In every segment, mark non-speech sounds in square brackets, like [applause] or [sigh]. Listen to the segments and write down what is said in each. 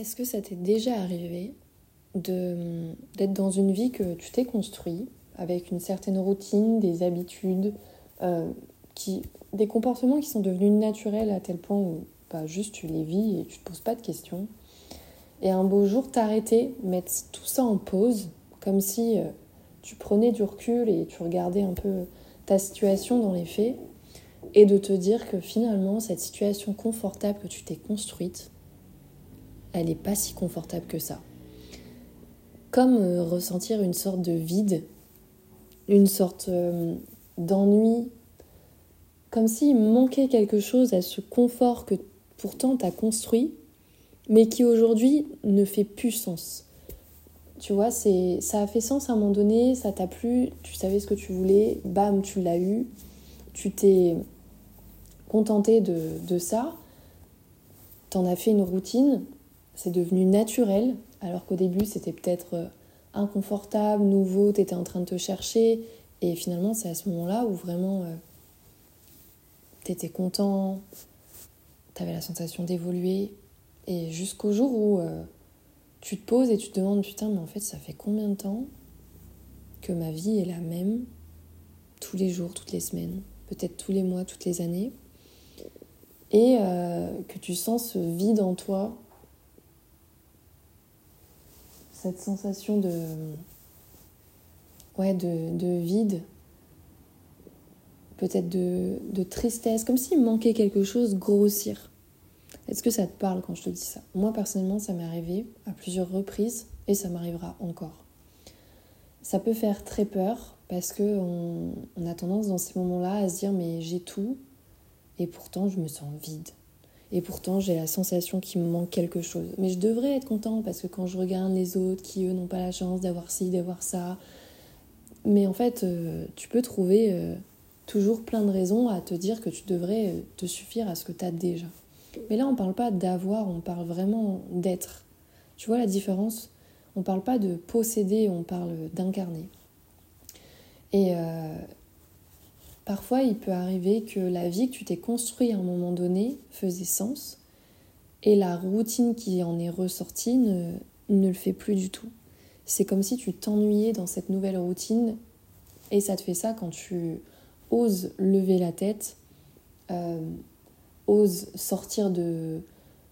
Est-ce que ça t'est déjà arrivé d'être dans une vie que tu t'es construit avec une certaine routine, des habitudes, euh, des comportements qui sont devenus naturels à tel point où bah, juste tu les vis et tu te poses pas de questions. Et un beau jour t'arrêter, mettre tout ça en pause, comme si euh, tu prenais du recul et tu regardais un peu ta situation dans les faits, et de te dire que finalement cette situation confortable que tu t'es construite, elle n'est pas si confortable que ça. Comme euh, ressentir une sorte de vide, une sorte euh, d'ennui, comme s'il manquait quelque chose à ce confort que pourtant tu as construit, mais qui aujourd'hui ne fait plus sens. Tu vois, ça a fait sens à un moment donné, ça t'a plu, tu savais ce que tu voulais, bam, tu l'as eu, tu t'es contenté de, de ça, t'en as fait une routine, c'est devenu naturel, alors qu'au début c'était peut-être euh, inconfortable, nouveau, tu étais en train de te chercher, et finalement c'est à ce moment-là où vraiment euh, tu étais content, tu avais la sensation d'évoluer, et jusqu'au jour où euh, tu te poses et tu te demandes putain mais en fait ça fait combien de temps que ma vie est la même tous les jours, toutes les semaines, peut-être tous les mois, toutes les années, et que tu sens ce vide en toi cette sensation de, de, vide, peut-être de, tristesse, comme s'il manquait quelque chose, grossir. Est-ce que ça te parle quand je te dis ça? Moi personnellement, ça m'est arrivé à plusieurs reprises et ça m'arrivera encore. Ça peut faire très peur parce que on a tendance dans ces moments-là à se dire mais j'ai tout et pourtant je me sens vide. Et pourtant, j'ai la sensation qu'il me manque quelque chose. Mais je devrais être content parce que quand je regarde les autres qui, eux, n'ont pas la chance d'avoir ci, d'avoir ça. Mais en fait, euh, tu peux trouver euh, toujours plein de raisons à te dire que tu devrais euh, te suffire à ce que tu as déjà. Mais là, on ne parle pas d'avoir, on parle vraiment d'être. Tu vois la différence? On ne parle pas de posséder, on parle d'incarner. Et Parfois, il peut arriver que la vie que tu t'es construite à un moment donné faisait sens et la routine qui en est ressortie ne, le fait plus du tout. C'est comme si tu t'ennuyais dans cette nouvelle routine et ça te fait ça quand tu oses lever la tête, euh, oses sortir de,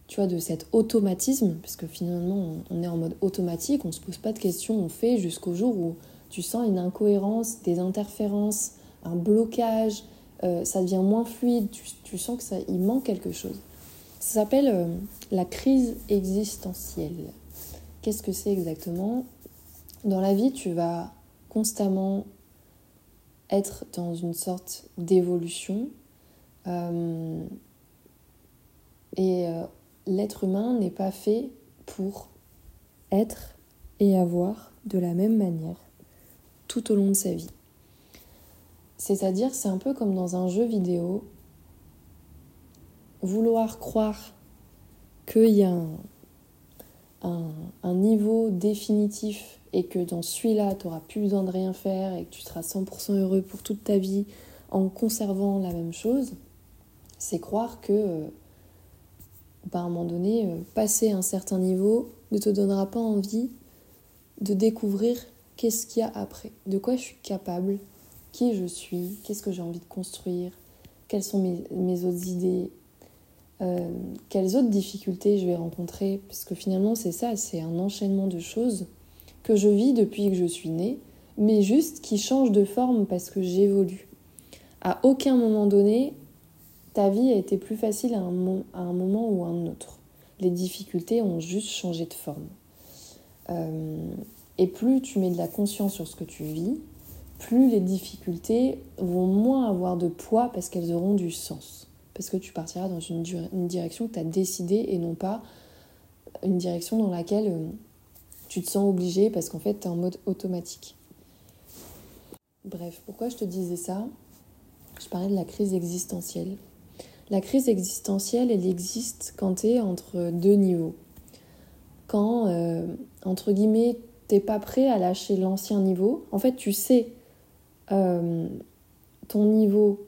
tu vois, de cet automatisme, parce que finalement on est en mode automatique, on ne se pose pas de questions, on fait jusqu'au jour où tu sens une incohérence, des interférences, un blocage, euh, ça devient moins fluide, tu, sens que ça, manque quelque chose. Ça s'appelle euh, la crise existentielle. Qu'est-ce que c'est exactement? Dans la vie, tu vas constamment être dans une sorte d'évolution. Euh, et l'être humain n'est pas fait pour être et avoir de la même manière tout au long de sa vie. C'est-à-dire, c'est un peu comme dans un jeu vidéo, vouloir croire qu'il y a un, niveau définitif et que dans celui-là, tu n'auras plus besoin de rien faire et que tu seras 100% heureux pour toute ta vie en conservant la même chose, c'est croire que, bah, à un moment donné, euh, passer un certain niveau ne te donnera pas envie de découvrir qu'est-ce qu'il y a après, de quoi je suis capable, qui je suis, qu'est-ce que j'ai envie de construire, quelles sont mes, autres idées, euh, quelles autres difficultés je vais rencontrer, parce que finalement c'est ça, c'est un enchaînement de choses que je vis depuis que je suis née, mais juste qui change de forme parce que j'évolue. À aucun moment donné, ta vie a été plus facile à un, moment ou à un autre. Les difficultés ont juste changé de forme. Euh, et plus tu mets de la conscience sur ce que tu vis, plus les difficultés vont moins avoir de poids parce qu'elles auront du sens. Parce que tu partiras dans une, direction que tu as décidée et non pas une direction dans laquelle euh, tu te sens obligé parce qu'en fait tu es en mode automatique. Bref, pourquoi je te disais ça? Je parlais de la crise existentielle. La crise existentielle, elle existe quand tu es entre deux niveaux. Quand, euh, entre guillemets, t'es pas prêt à lâcher l'ancien niveau. En fait, tu sais euh, ton niveau,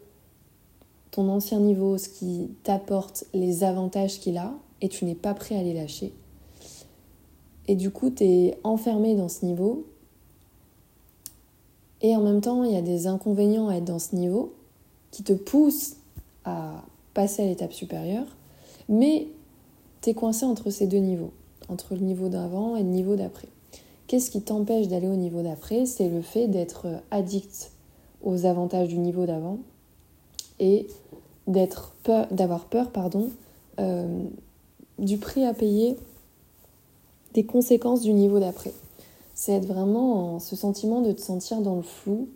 ton ancien niveau, ce qui t'apporte les avantages qu'il a, et tu n'es pas prêt à les lâcher. Et du coup, tu es enfermé dans ce niveau. Et en même temps, il y a des inconvénients à être dans ce niveau qui te poussent à passer à l'étape supérieure. Mais tu es coincé entre ces deux niveaux, entre le niveau d'avant et le niveau d'après. Qu'est-ce qui t'empêche d'aller au niveau d'après? C'est le fait d'être addict aux avantages du niveau d'avant et d'être peur, d'avoir peur pardon, euh, du prix à payer des conséquences du niveau d'après. C'est être vraiment en ce sentiment de te sentir dans le flou,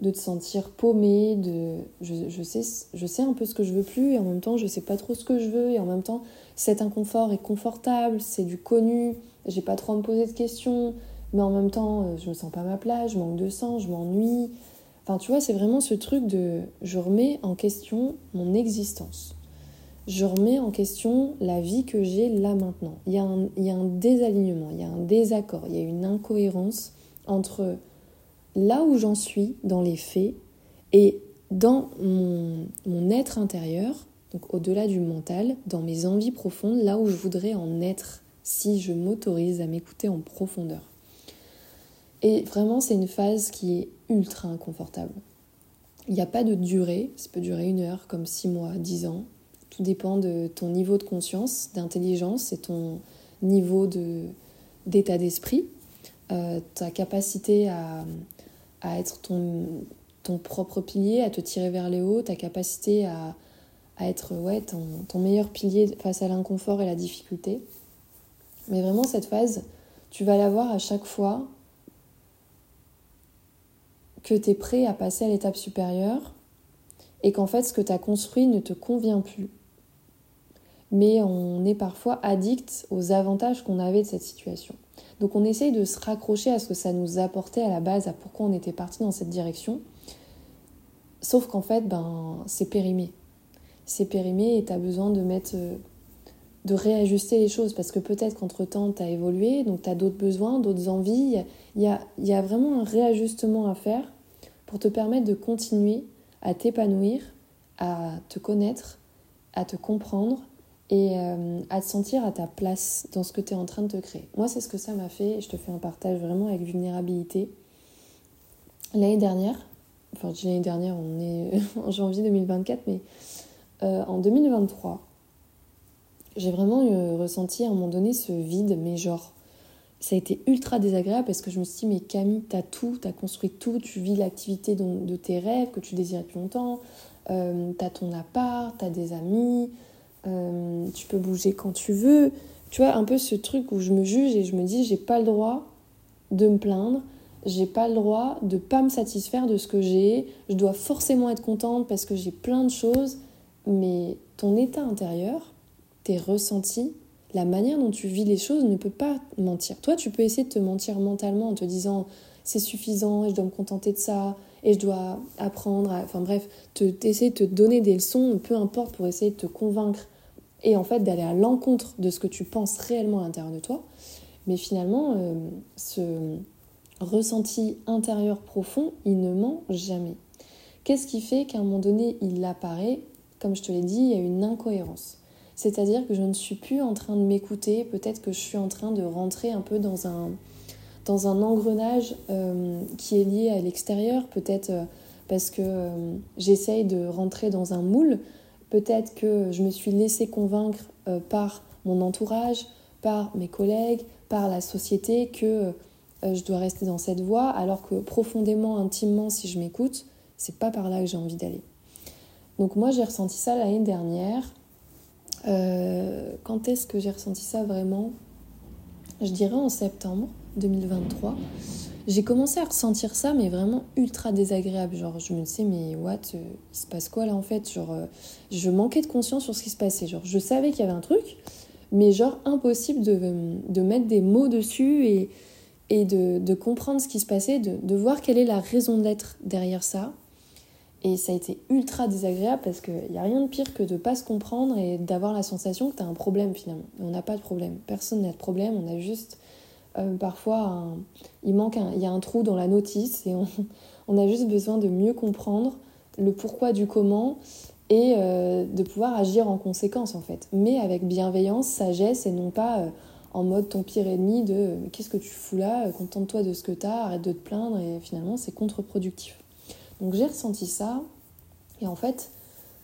de te sentir paumé, de je, je, sais, je sais un peu ce que je veux plus et en même temps je sais pas trop ce que je veux et en même temps cet inconfort est confortable, c'est du connu, j'ai pas trop à me poser de questions, mais en même temps euh, je me sens pas ma place, je manque de sens, je m'ennuie. Enfin tu vois, c'est vraiment ce truc de je remets en question mon existence je remets en question la vie que j'ai là maintenant. Il y, a un, il y, a un, désalignement, il y a un désaccord, il y a une incohérence entre là où j'en suis dans les faits et dans mon, mon être intérieur, donc au-delà du mental, dans mes envies profondes, là où je voudrais en être si je m'autorise à m'écouter en profondeur. Et vraiment, c'est une phase qui est ultra inconfortable. Il n'y a pas de durée, ça peut durer une heure, comme six mois, dix ans, tout dépend de ton niveau de conscience, d'intelligence et ton niveau d'état d'esprit, euh, ta capacité à, à être ton, ton, propre pilier, à te tirer vers les hauts, ta capacité à, à être ouais, ton, ton, meilleur pilier face à l'inconfort et la difficulté. Mais vraiment, cette phase, tu vas la voir à chaque fois que tu es prêt à passer à l'étape supérieure et qu'en fait, ce que tu as construit ne te convient plus mais on est parfois addict aux avantages qu'on avait de cette situation. Donc on essaye de se raccrocher à ce que ça nous apportait à la base, à pourquoi on était parti dans cette direction. Sauf qu'en fait, ben, c'est périmé. C'est périmé et tu as besoin de mettre euh, de réajuster les choses parce que peut-être qu'entre-temps, tu as évolué, donc tu as d'autres besoins, d'autres envies. Il y a, vraiment un réajustement à faire pour te permettre de continuer à t'épanouir, à te connaître, à te comprendre et euh, à te sentir à ta place dans ce que tu es en train de te créer. Moi, c'est ce que ça m'a fait et je te fais un partage vraiment avec vulnérabilité. L'année dernière, enfin l'année dernière, on est [laughs] en janvier 2024, mais euh, en 2023, j'ai vraiment eu, ressenti à un moment donné ce vide, mais genre, ça a été ultra désagréable parce que je me suis dit, mais Camille, t'as tout, t'as construit tout, tu vis l'activité de tes rêves que tu désirais depuis longtemps, euh, t'as ton appart, t'as des amis, euh, tu peux bouger quand tu veux. Tu vois, un peu ce truc où je me juge et je me dis, j'ai pas le droit de me plaindre, j'ai pas le droit de pas me satisfaire de ce que j'ai, je dois forcément être contente parce que j'ai plein de choses, mais ton état intérieur, tes ressentis, la manière dont tu vis les choses ne peut pas mentir. Toi, tu peux essayer de te mentir mentalement en te disant c'est suffisant et je dois me contenter de ça et je dois apprendre, enfin bref, te, essayer de te donner des leçons, peu importe, pour essayer de te convaincre et en fait d'aller à l'encontre de ce que tu penses réellement à l'intérieur de toi. Mais finalement, euh, ce ressenti intérieur profond, il ne ment jamais. Qu'est-ce qui fait qu'à un moment donné, il apparaît? Comme je te l'ai dit, il y a une incohérence. C'est-à-dire que je ne suis plus en train de m'écouter, peut-être que je suis en train de rentrer un peu dans un, dans un engrenage euh, qui est lié à l'extérieur, peut-être euh, parce que j'essaye de rentrer dans un moule, Peut-être que je me suis laissé convaincre euh, par mon entourage, par mes collègues, par la société que euh, je dois rester dans cette voie, alors que profondément, intimement, si je m'écoute, c'est pas par là que j'ai envie d'aller. Donc moi, j'ai ressenti ça l'année dernière. Euh, quand est-ce que j'ai ressenti ça vraiment? Je dirais en septembre 2023 j'ai commencé à ressentir ça, mais vraiment ultra désagréable. Genre, je me disais, mais what, euh, il se passe quoi là en fait? Genre, euh, je manquais de conscience sur ce qui se passait. Genre, je savais qu'il y avait un truc, mais genre, impossible de, de mettre des mots dessus et, et de, de, comprendre ce qui se passait, de, de voir quelle est la raison d'être derrière ça. Et ça a été ultra désagréable parce qu'il n'y a rien de pire que de ne pas se comprendre et d'avoir la sensation que tu as un problème finalement. On n'a pas de problème. Personne n'a de problème, on a juste euh, parfois, il manque, il y a un trou dans la notice et [laughs] on, a juste besoin de mieux comprendre le pourquoi du comment et euh, de pouvoir agir en conséquence en fait. Mais avec bienveillance, sagesse et non pas euh, en mode ton pire ennemi de qu'est-ce que tu fous là, contente-toi de ce que tu as, arrête de te plaindre et finalement c'est contre-productif. Donc j'ai ressenti ça et en fait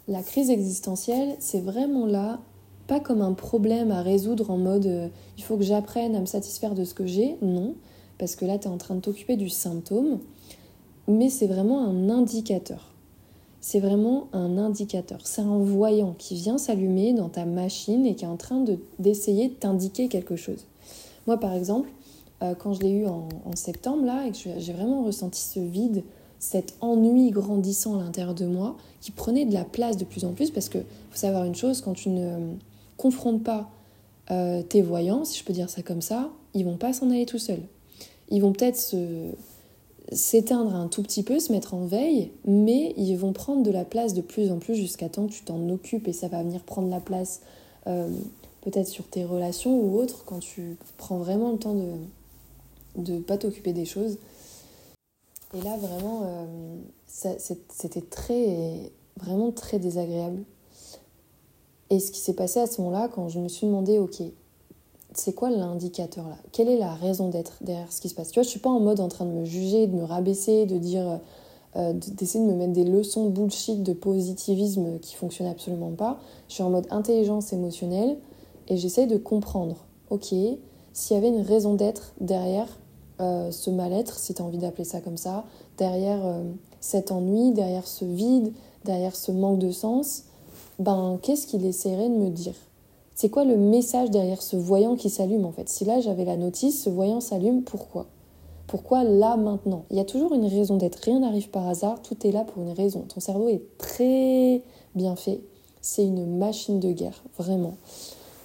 la crise existentielle c'est vraiment là pas comme un problème à résoudre en mode euh, il faut que j'apprenne à me satisfaire de ce que j'ai, non, parce que là tu es en train de t'occuper du symptôme, mais c'est vraiment un indicateur. C'est vraiment un indicateur. C'est un voyant qui vient s'allumer dans ta machine et qui est en train d'essayer de, t'indiquer quelque chose. Moi, par exemple, euh, quand je l'ai eu en, septembre, là, et que j'ai vraiment ressenti ce vide, cet ennui grandissant à l'intérieur de moi, qui prenait de la place de plus en plus, parce que faut savoir une chose, quand tu ne confrontes pas euh, tes voyants, si je peux dire ça comme ça, ils vont pas s'en aller tout seuls. Ils vont peut-être s'éteindre un tout petit peu, se mettre en veille, mais ils vont prendre de la place de plus en plus jusqu'à temps que tu t'en occupes et ça va venir prendre la place euh, peut-être sur tes relations ou autres quand tu prends vraiment le temps de ne pas t'occuper des choses. Et là vraiment euh, c'était très vraiment très désagréable. Et ce qui s'est passé à ce moment-là quand je me suis demandé ok c'est quoi l'indicateur là? Quelle est la raison d'être derrière ce qui se passe? Tu vois, je suis pas en mode en train de me juger, de me rabaisser, de dire, euh, d'essayer de me mettre des leçons bullshit, de positivisme qui fonctionnent absolument pas. Je suis en mode intelligence émotionnelle et j'essaie de comprendre, ok, s'il y avait une raison d'être derrière euh, ce mal-être, si tu as envie d'appeler ça comme ça, derrière euh, cet ennui, derrière ce vide, derrière ce manque de sens, ben qu'est-ce qu'il essaierait de me dire? C'est quoi le message derrière ce voyant qui s'allume en fait? Si là j'avais la notice, ce voyant s'allume, pourquoi? Pourquoi là maintenant? Il y a toujours une raison d'être, rien n'arrive par hasard, tout est là pour une raison. Ton cerveau est très bien fait, c'est une machine de guerre, vraiment.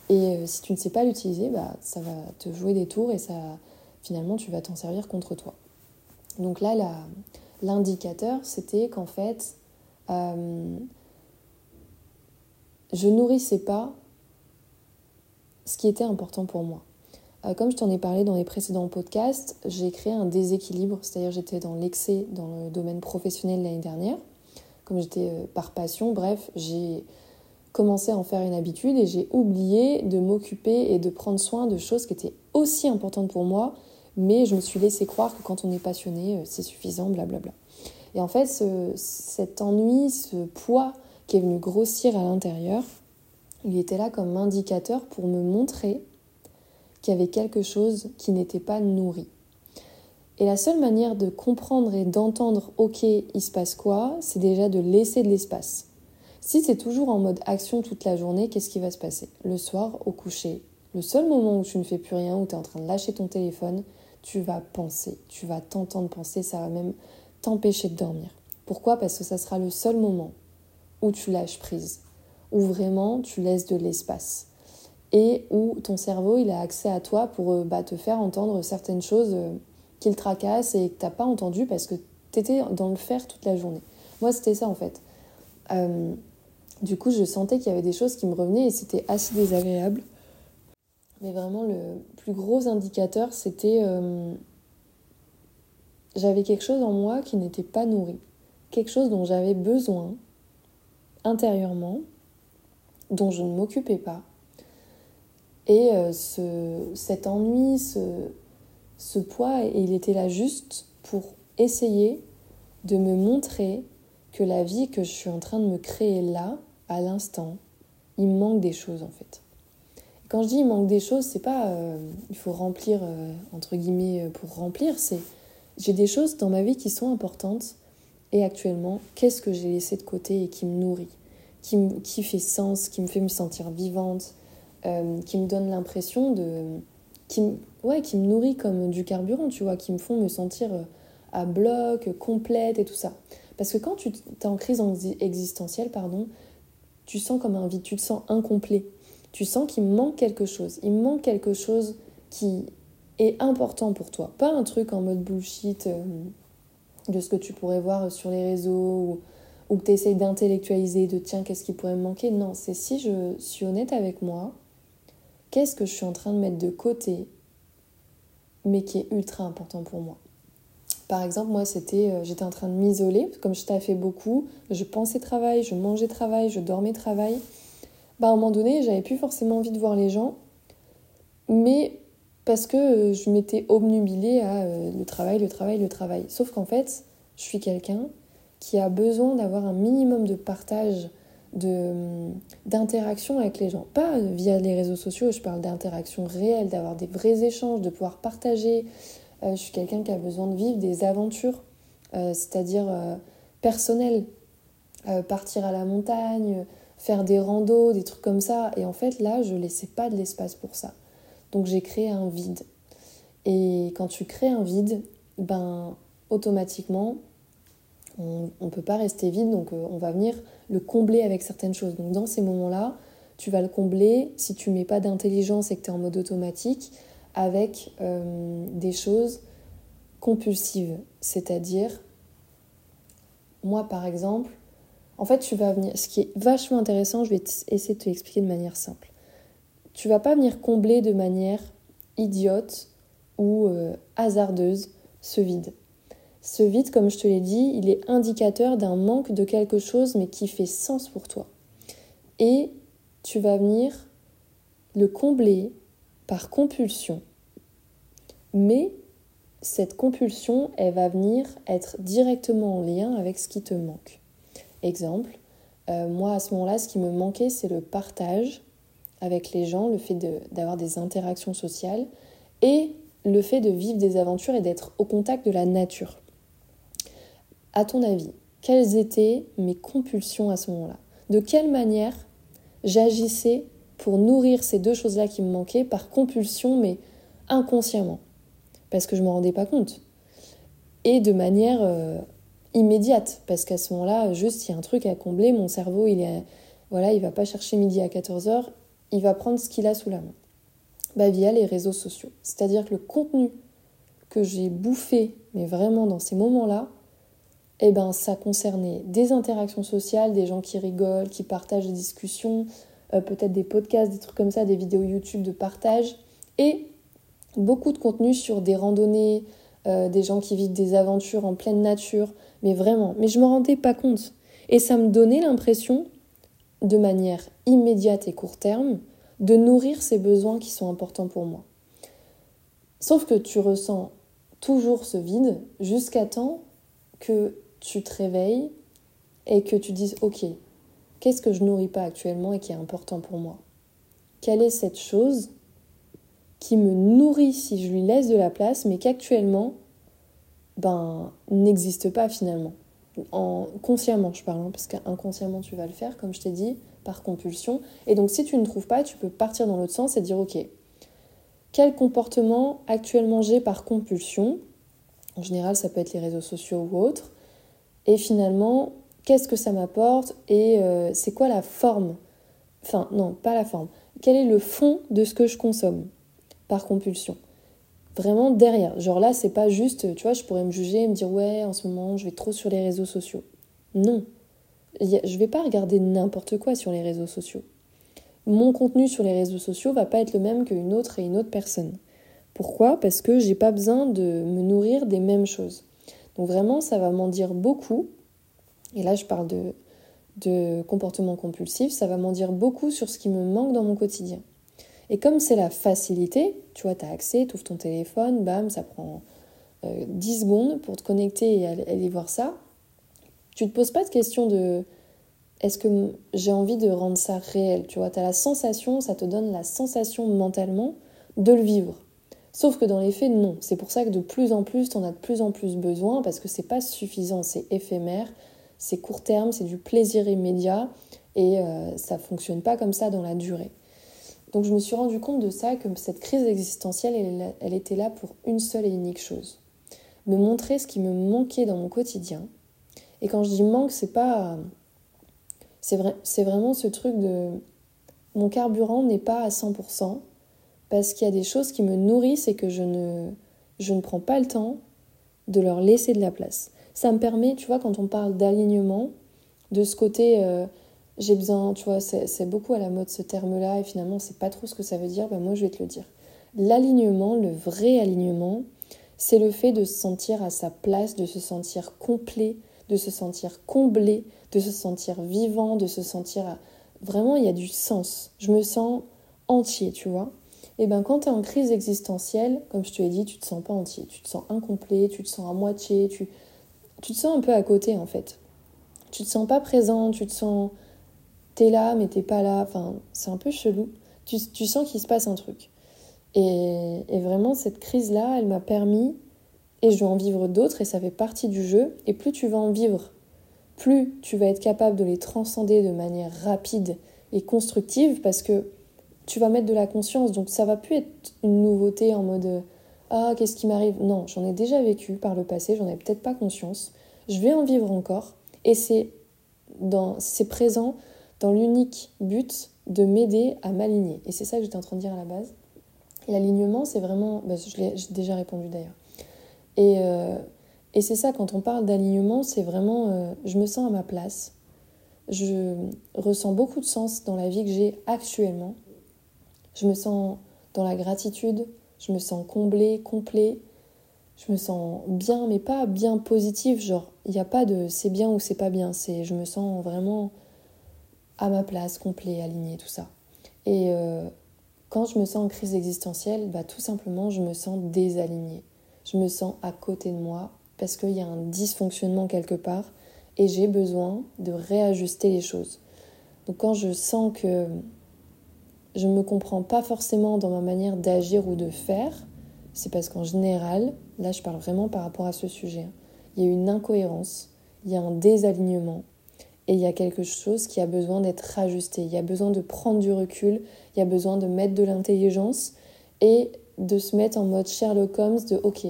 Et euh, si tu ne sais pas l'utiliser, bah, ça va te jouer des tours et ça, finalement tu vas t'en servir contre toi. Donc là, l'indicateur, c'était qu'en fait, euh, je nourrissais pas ce qui était important pour moi. Euh, comme je t'en ai parlé dans les précédents podcasts, j'ai créé un déséquilibre, c'est-à-dire j'étais dans l'excès dans le domaine professionnel l'année dernière, comme j'étais euh, par passion, bref, j'ai commencé à en faire une habitude et j'ai oublié de m'occuper et de prendre soin de choses qui étaient aussi importantes pour moi, mais je me suis laissé croire que quand on est passionné, euh, c'est suffisant, blablabla. Et en fait, cet ennui, ce poids qui est venu grossir à l'intérieur, il était là comme indicateur pour me montrer qu'il y avait quelque chose qui n'était pas nourri. Et la seule manière de comprendre et d'entendre OK, il se passe quoi, c'est déjà de laisser de l'espace. Si c'est toujours en mode action toute la journée, qu'est-ce qui va se passer? Le soir, au coucher, le seul moment où tu ne fais plus rien, où tu es en train de lâcher ton téléphone, tu vas penser, tu vas t'entendre penser, ça va même t'empêcher de dormir. Pourquoi? Parce que ça sera le seul moment où tu lâches prise où vraiment tu laisses de l'espace et où ton cerveau il a accès à toi pour euh, bah, te faire entendre certaines choses euh, qu'il tracasse et que tu n'as pas entendu parce que tu étais dans le faire toute la journée. Moi c'était ça en fait. Euh, du coup je sentais qu'il y avait des choses qui me revenaient et c'était assez désagréable. Mais vraiment le plus gros indicateur c'était j'avais quelque chose en moi qui n'était pas nourri. Quelque chose dont j'avais besoin intérieurement dont je ne m'occupais pas. Et euh, ce, cet ennui, ce, ce poids, il était là juste pour essayer de me montrer que la vie que je suis en train de me créer là, à l'instant, il manque des choses en fait. Quand je dis il manque des choses, c'est pas euh, il faut remplir euh, entre guillemets pour remplir, c'est j'ai des choses dans ma vie qui sont importantes et actuellement, qu'est-ce que j'ai laissé de côté et qui me nourrit qui, fait sens, qui me fait me sentir vivante, euh, qui me donne l'impression de. Qui, ouais, qui me nourrit comme du carburant, tu vois, qui me font me sentir euh, à bloc, complète et tout ça. Parce que quand tu es en crise existentielle, pardon, tu sens comme un vide, tu te sens incomplet. Tu sens qu'il manque quelque chose. Il manque quelque chose qui est important pour toi. Pas un truc en mode bullshit euh, de ce que tu pourrais voir sur les réseaux ou que tu essayes d'intellectualiser, de tiens, qu'est-ce qui pourrait me manquer? Non, c'est si je suis honnête avec moi, qu'est-ce que je suis en train de mettre de côté, mais qui est ultra important pour moi? Par exemple, moi, c'était, euh, j'étais en train de m'isoler, comme je fait beaucoup, je pensais travail, je mangeais travail, je dormais travail. Bah, à un moment donné, j'avais plus forcément envie de voir les gens. mais parce que je m'étais obnubilée à le travail, le travail, le travail. Sauf qu'en fait, je suis quelqu'un qui a besoin d'avoir un minimum de partage, d'interaction avec les gens. Pas via les réseaux sociaux, je parle d'interaction réelle, d'avoir des vrais échanges, de pouvoir partager. Euh, je suis quelqu'un qui a besoin de vivre des aventures, euh, c'est-à-dire euh, personnelles. partir à la montagne, faire des randos, des trucs comme ça. Et en fait, là, je laissais pas de l'espace pour ça. Donc j'ai créé un vide. Et quand tu crées un vide, ben automatiquement, on ne peut pas rester vide, donc euh, on va venir le combler avec certaines choses. Donc dans ces moments-là, tu vas le combler si tu mets pas d'intelligence et que tu es en mode automatique avec euh, des choses compulsives. C'est-à-dire, moi par exemple, en fait, tu vas venir. Ce qui est vachement intéressant, je vais essayer de te l'expliquer de manière simple. Tu vas pas venir combler de manière idiote ou euh, hasardeuse ce vide. Ce vide, comme je te l'ai dit, il est indicateur d'un manque de quelque chose, mais qui fait sens pour toi. Et tu vas venir le combler par compulsion. Mais cette compulsion, elle va venir être directement en lien avec ce qui te manque. Exemple, euh, moi à ce moment-là, ce qui me manquait, c'est le partage avec les gens, le fait d'avoir des interactions sociales et le fait de vivre des aventures et d'être au contact de la nature. À ton avis, quelles étaient mes compulsions à ce moment-là? De quelle manière j'agissais pour nourrir ces deux choses-là qui me manquaient par compulsion, mais inconsciemment? Parce que je ne me rendais pas compte. Et de manière euh, immédiate, parce qu'à ce moment-là, juste il y a un truc à combler, mon cerveau, il est. Voilà, il va pas chercher midi à 14h, il va prendre ce qu'il a sous la main. Bah, via les réseaux sociaux. C'est-à-dire que le contenu que j'ai bouffé, mais vraiment dans ces moments-là, eh ben, ça concernait des interactions sociales, des gens qui rigolent, qui partagent des discussions, euh, peut-être des podcasts, des trucs comme ça, des vidéos YouTube de partage, et beaucoup de contenu sur des randonnées, euh, des gens qui vivent des aventures en pleine nature, mais vraiment, mais je me rendais pas compte. Et ça me donnait l'impression, de manière immédiate et court terme, de nourrir ces besoins qui sont importants pour moi. Sauf que tu ressens toujours ce vide jusqu'à temps que tu te réveilles et que tu dises ok, qu'est-ce que je nourris pas actuellement et qui est important pour moi? Quelle est cette chose qui me nourrit si je lui laisse de la place, mais qu'actuellement, ben, n'existe pas finalement. En, consciemment, je parle, hein, parce qu'inconsciemment, tu vas le faire, comme je t'ai dit, par compulsion. Et donc, si tu ne trouves pas, tu peux partir dans l'autre sens et dire, ok, quel comportement actuellement j'ai par compulsion? En général, ça peut être les réseaux sociaux ou autres. Et finalement, qu'est-ce que ça m'apporte? Et euh, c'est quoi la forme? Enfin, non, pas la forme. Quel est le fond de ce que je consomme par compulsion? Vraiment derrière. Genre là, c'est pas juste, tu vois, je pourrais me juger et me dire ouais, en ce moment, je vais trop sur les réseaux sociaux. Non. Je vais pas regarder n'importe quoi sur les réseaux sociaux. Mon contenu sur les réseaux sociaux va pas être le même qu'une autre et une autre personne. Pourquoi? Parce que j'ai pas besoin de me nourrir des mêmes choses. Donc vraiment, ça va m'en dire beaucoup. Et là, je parle de, de comportement compulsif, ça va m'en dire beaucoup sur ce qui me manque dans mon quotidien. Et comme c'est la facilité, tu vois, tu as accès, tu ouvres ton téléphone, bam, ça prend 10 euh, secondes pour te connecter et aller voir ça. Tu te poses pas de question de est-ce que j'ai envie de rendre ça réel? Tu vois, tu as la sensation, ça te donne la sensation mentalement de le vivre. Sauf que dans les faits, non. C'est pour ça que de plus en plus, tu en as de plus en plus besoin parce que c'est pas suffisant, c'est éphémère, c'est court terme, c'est du plaisir immédiat et euh, ça fonctionne pas comme ça dans la durée. Donc je me suis rendu compte de ça, que cette crise existentielle, elle, était là pour une seule et unique chose me montrer ce qui me manquait dans mon quotidien. Et quand je dis manque, c'est pas. C'est vrai, vraiment ce truc de. Mon carburant n'est pas à 100%, parce qu'il y a des choses qui me nourrissent et que je ne, je ne prends pas le temps de leur laisser de la place. Ça me permet, tu vois, quand on parle d'alignement, de ce côté, euh, j'ai besoin, tu vois, c'est beaucoup à la mode ce terme-là, et finalement, c'est pas trop ce que ça veut dire, ben moi je vais te le dire. L'alignement, le vrai alignement, c'est le fait de se sentir à sa place, de se sentir complet, de se sentir comblé, de se sentir vivant, de se sentir. Vraiment, il y a du sens. Je me sens entier, tu vois. Et ben quand tu es en crise existentielle, comme je te l'ai dit, tu te sens pas entier, tu te sens incomplet, tu te sens à moitié, tu, tu te sens un peu à côté en fait. Tu te sens pas présent, tu te sens t'es là mais t'es pas là, enfin c'est un peu chelou. Tu, tu sens qu'il se passe un truc. Et, et vraiment cette crise là, elle m'a permis et je vais en vivre d'autres et ça fait partie du jeu. Et plus tu vas en vivre, plus tu vas être capable de les transcender de manière rapide et constructive parce que tu vas mettre de la conscience. Donc ça va plus être une nouveauté en mode ah qu'est-ce qui m'arrive? Non, j'en ai déjà vécu par le passé, j'en ai peut-être pas conscience. Je vais en vivre encore et c'est dans c'est présent dans l'unique but de m'aider à m'aligner. Et c'est ça que j'étais en train de dire à la base. L'alignement, c'est vraiment, bah, je l'ai déjà répondu d'ailleurs. Et, euh, et c'est ça, quand on parle d'alignement, c'est vraiment, euh, je me sens à ma place. Je ressens beaucoup de sens dans la vie que j'ai actuellement. Je me sens dans la gratitude, je me sens comblée, complet. Je me sens bien, mais pas bien positive, genre, il n'y a pas de c'est bien ou c'est pas bien. C'est je me sens vraiment à ma place, complet, aligné, tout ça. Et euh, quand je me sens en crise existentielle, bah, tout simplement, je me sens désalignée je me sens à côté de moi parce qu'il y a un dysfonctionnement quelque part et j'ai besoin de réajuster les choses. Donc quand je sens que je ne me comprends pas forcément dans ma manière d'agir ou de faire, c'est parce qu'en général, là je parle vraiment par rapport à ce sujet, hein, il y a une incohérence, il y a un désalignement et il y a quelque chose qui a besoin d'être rajusté, il y a besoin de prendre du recul, il y a besoin de mettre de l'intelligence et de se mettre en mode Sherlock Holmes de ok,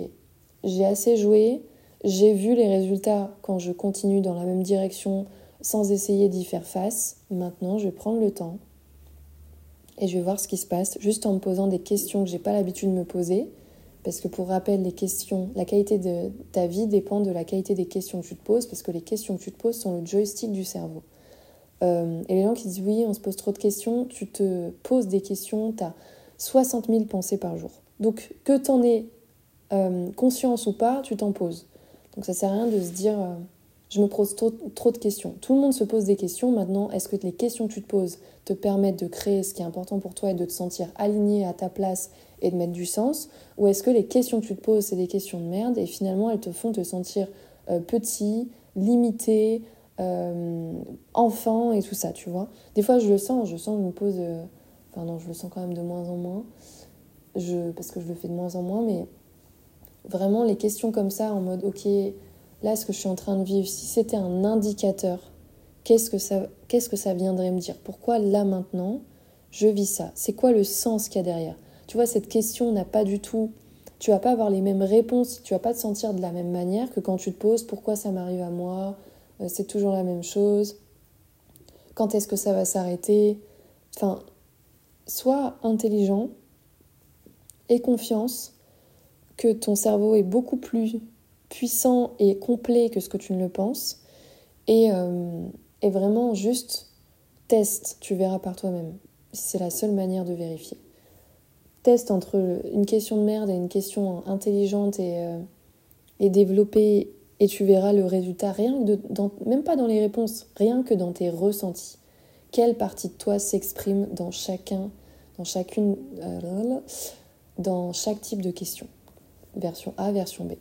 j'ai assez joué, j'ai vu les résultats quand je continue dans la même direction sans essayer d'y faire face. Maintenant, je vais prendre le temps et je vais voir ce qui se passe juste en me posant des questions que j'ai pas l'habitude de me poser. Parce que pour rappel, les questions, la qualité de ta vie dépend de la qualité des questions que tu te poses, parce que les questions que tu te poses sont le joystick du cerveau. Euh, et les gens qui disent oui, on se pose trop de questions, tu te poses des questions, tu as 60 000 pensées par jour. Donc que tu en aies euh, conscience ou pas, tu t'en poses. Donc ça sert à rien de se dire euh, je me pose trop, de questions. Tout le monde se pose des questions. Maintenant, est-ce que les questions que tu te poses te permettent de créer ce qui est important pour toi et de te sentir aligné à ta place et de mettre du sens? Ou est-ce que les questions que tu te poses, c'est des questions de merde et finalement elles te font te sentir euh, petit, limité, enfant et tout ça, tu vois? Des fois, je le sens, je sens je me pose Enfin non, je le sens quand même de moins en moins. Je, parce que je le fais de moins en moins, mais vraiment les questions comme ça en mode ok, là ce que je suis en train de vivre, si c'était un indicateur, qu'est-ce que ça, viendrait me dire? Pourquoi là maintenant je vis ça? C'est quoi le sens qu'il y a derrière? Tu vois, cette question n'a pas du tout. Tu vas pas avoir les mêmes réponses, tu vas pas te sentir de la même manière que quand tu te poses pourquoi ça m'arrive à moi, euh, c'est toujours la même chose, quand est-ce que ça va s'arrêter? Enfin, sois intelligent et confiance que ton cerveau est beaucoup plus puissant et complet que ce que tu ne le penses. Et, euh, vraiment juste teste, tu verras par toi-même. C'est la seule manière de vérifier. Teste entre une question de merde et une question intelligente et, euh, et développée et tu verras le résultat, rien que même pas dans les réponses, rien que dans tes ressentis quelle partie de toi s'exprime dans chacun, dans chacune, euh, dans chaque type de question? Version A, version B.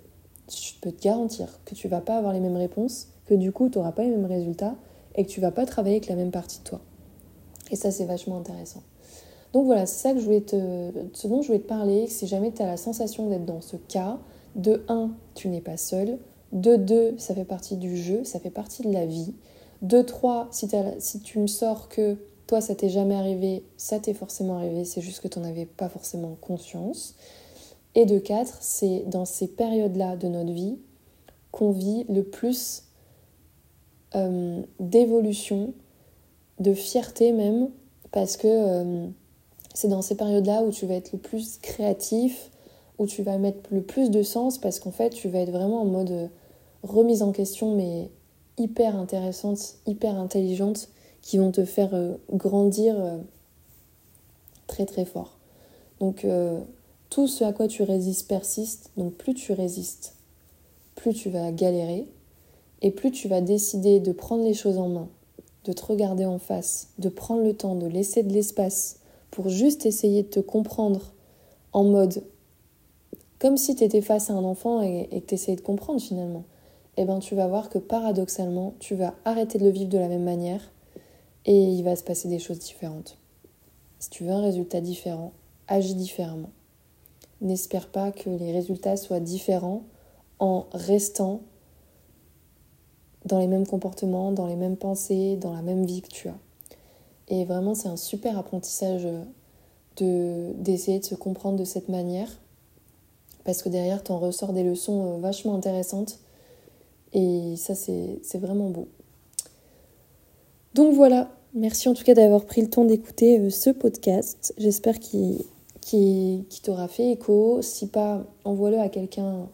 Je peux te garantir que tu vas pas avoir les mêmes réponses, que du coup tu n'auras pas les mêmes résultats et que tu vas pas travailler avec la même partie de toi. Et ça c'est vachement intéressant. Donc voilà, c'est ça que je voulais te, ce dont je voulais te parler. Si jamais tu as la sensation d'être dans ce cas, de 1, tu n'es pas seul. De 2, ça fait partie du jeu, ça fait partie de la vie. De 3, si, si tu me sors que toi, ça t'est jamais arrivé, ça t'est forcément arrivé, c'est juste que tu n'en avais pas forcément conscience. Et de 4, c'est dans ces périodes-là de notre vie qu'on vit le plus euh, d'évolution, de fierté même, parce que euh, c'est dans ces périodes-là où tu vas être le plus créatif, où tu vas mettre le plus de sens, parce qu'en fait, tu vas être vraiment en mode remise en question, mais hyper intéressantes, hyper intelligentes, qui vont te faire euh, grandir euh, très très fort. Donc euh, tout ce à quoi tu résistes persiste, donc plus tu résistes, plus tu vas galérer, et plus tu vas décider de prendre les choses en main, de te regarder en face, de prendre le temps, de laisser de l'espace pour juste essayer de te comprendre en mode comme si tu étais face à un enfant et, que tu essayais de comprendre finalement, eh ben tu vas voir que paradoxalement, tu vas arrêter de le vivre de la même manière et il va se passer des choses différentes. Si tu veux un résultat différent, agis différemment. N'espère pas que les résultats soient différents en restant dans les mêmes comportements, dans les mêmes pensées, dans la même vie que tu as. Et vraiment, c'est un super apprentissage de, d'essayer de se comprendre de cette manière parce que derrière, tu en ressors des leçons euh, vachement intéressantes. Et ça, c'est vraiment beau. Donc voilà, merci en tout cas d'avoir pris le temps d'écouter euh, ce podcast. J'espère qu'il t'aura fait écho. Si pas, envoie-le à quelqu'un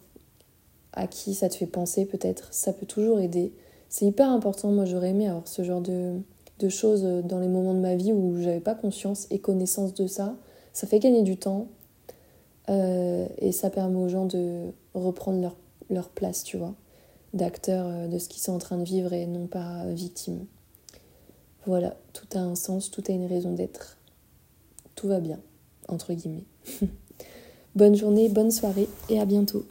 à qui ça te fait penser peut-être. Ça peut toujours aider. C'est hyper important. Moi, j'aurais aimé avoir ce genre de, de choses dans les moments de ma vie où j'avais pas conscience et connaissance de ça. Ça fait gagner du temps. Euh, et ça permet aux gens de reprendre leur, leur place, tu vois, d'acteurs euh, de ce qu'ils sont en train de vivre et non pas victimes. Voilà, tout a un sens, tout a une raison d'être. Tout va bien, entre guillemets. [laughs] bonne journée, bonne soirée et à bientôt.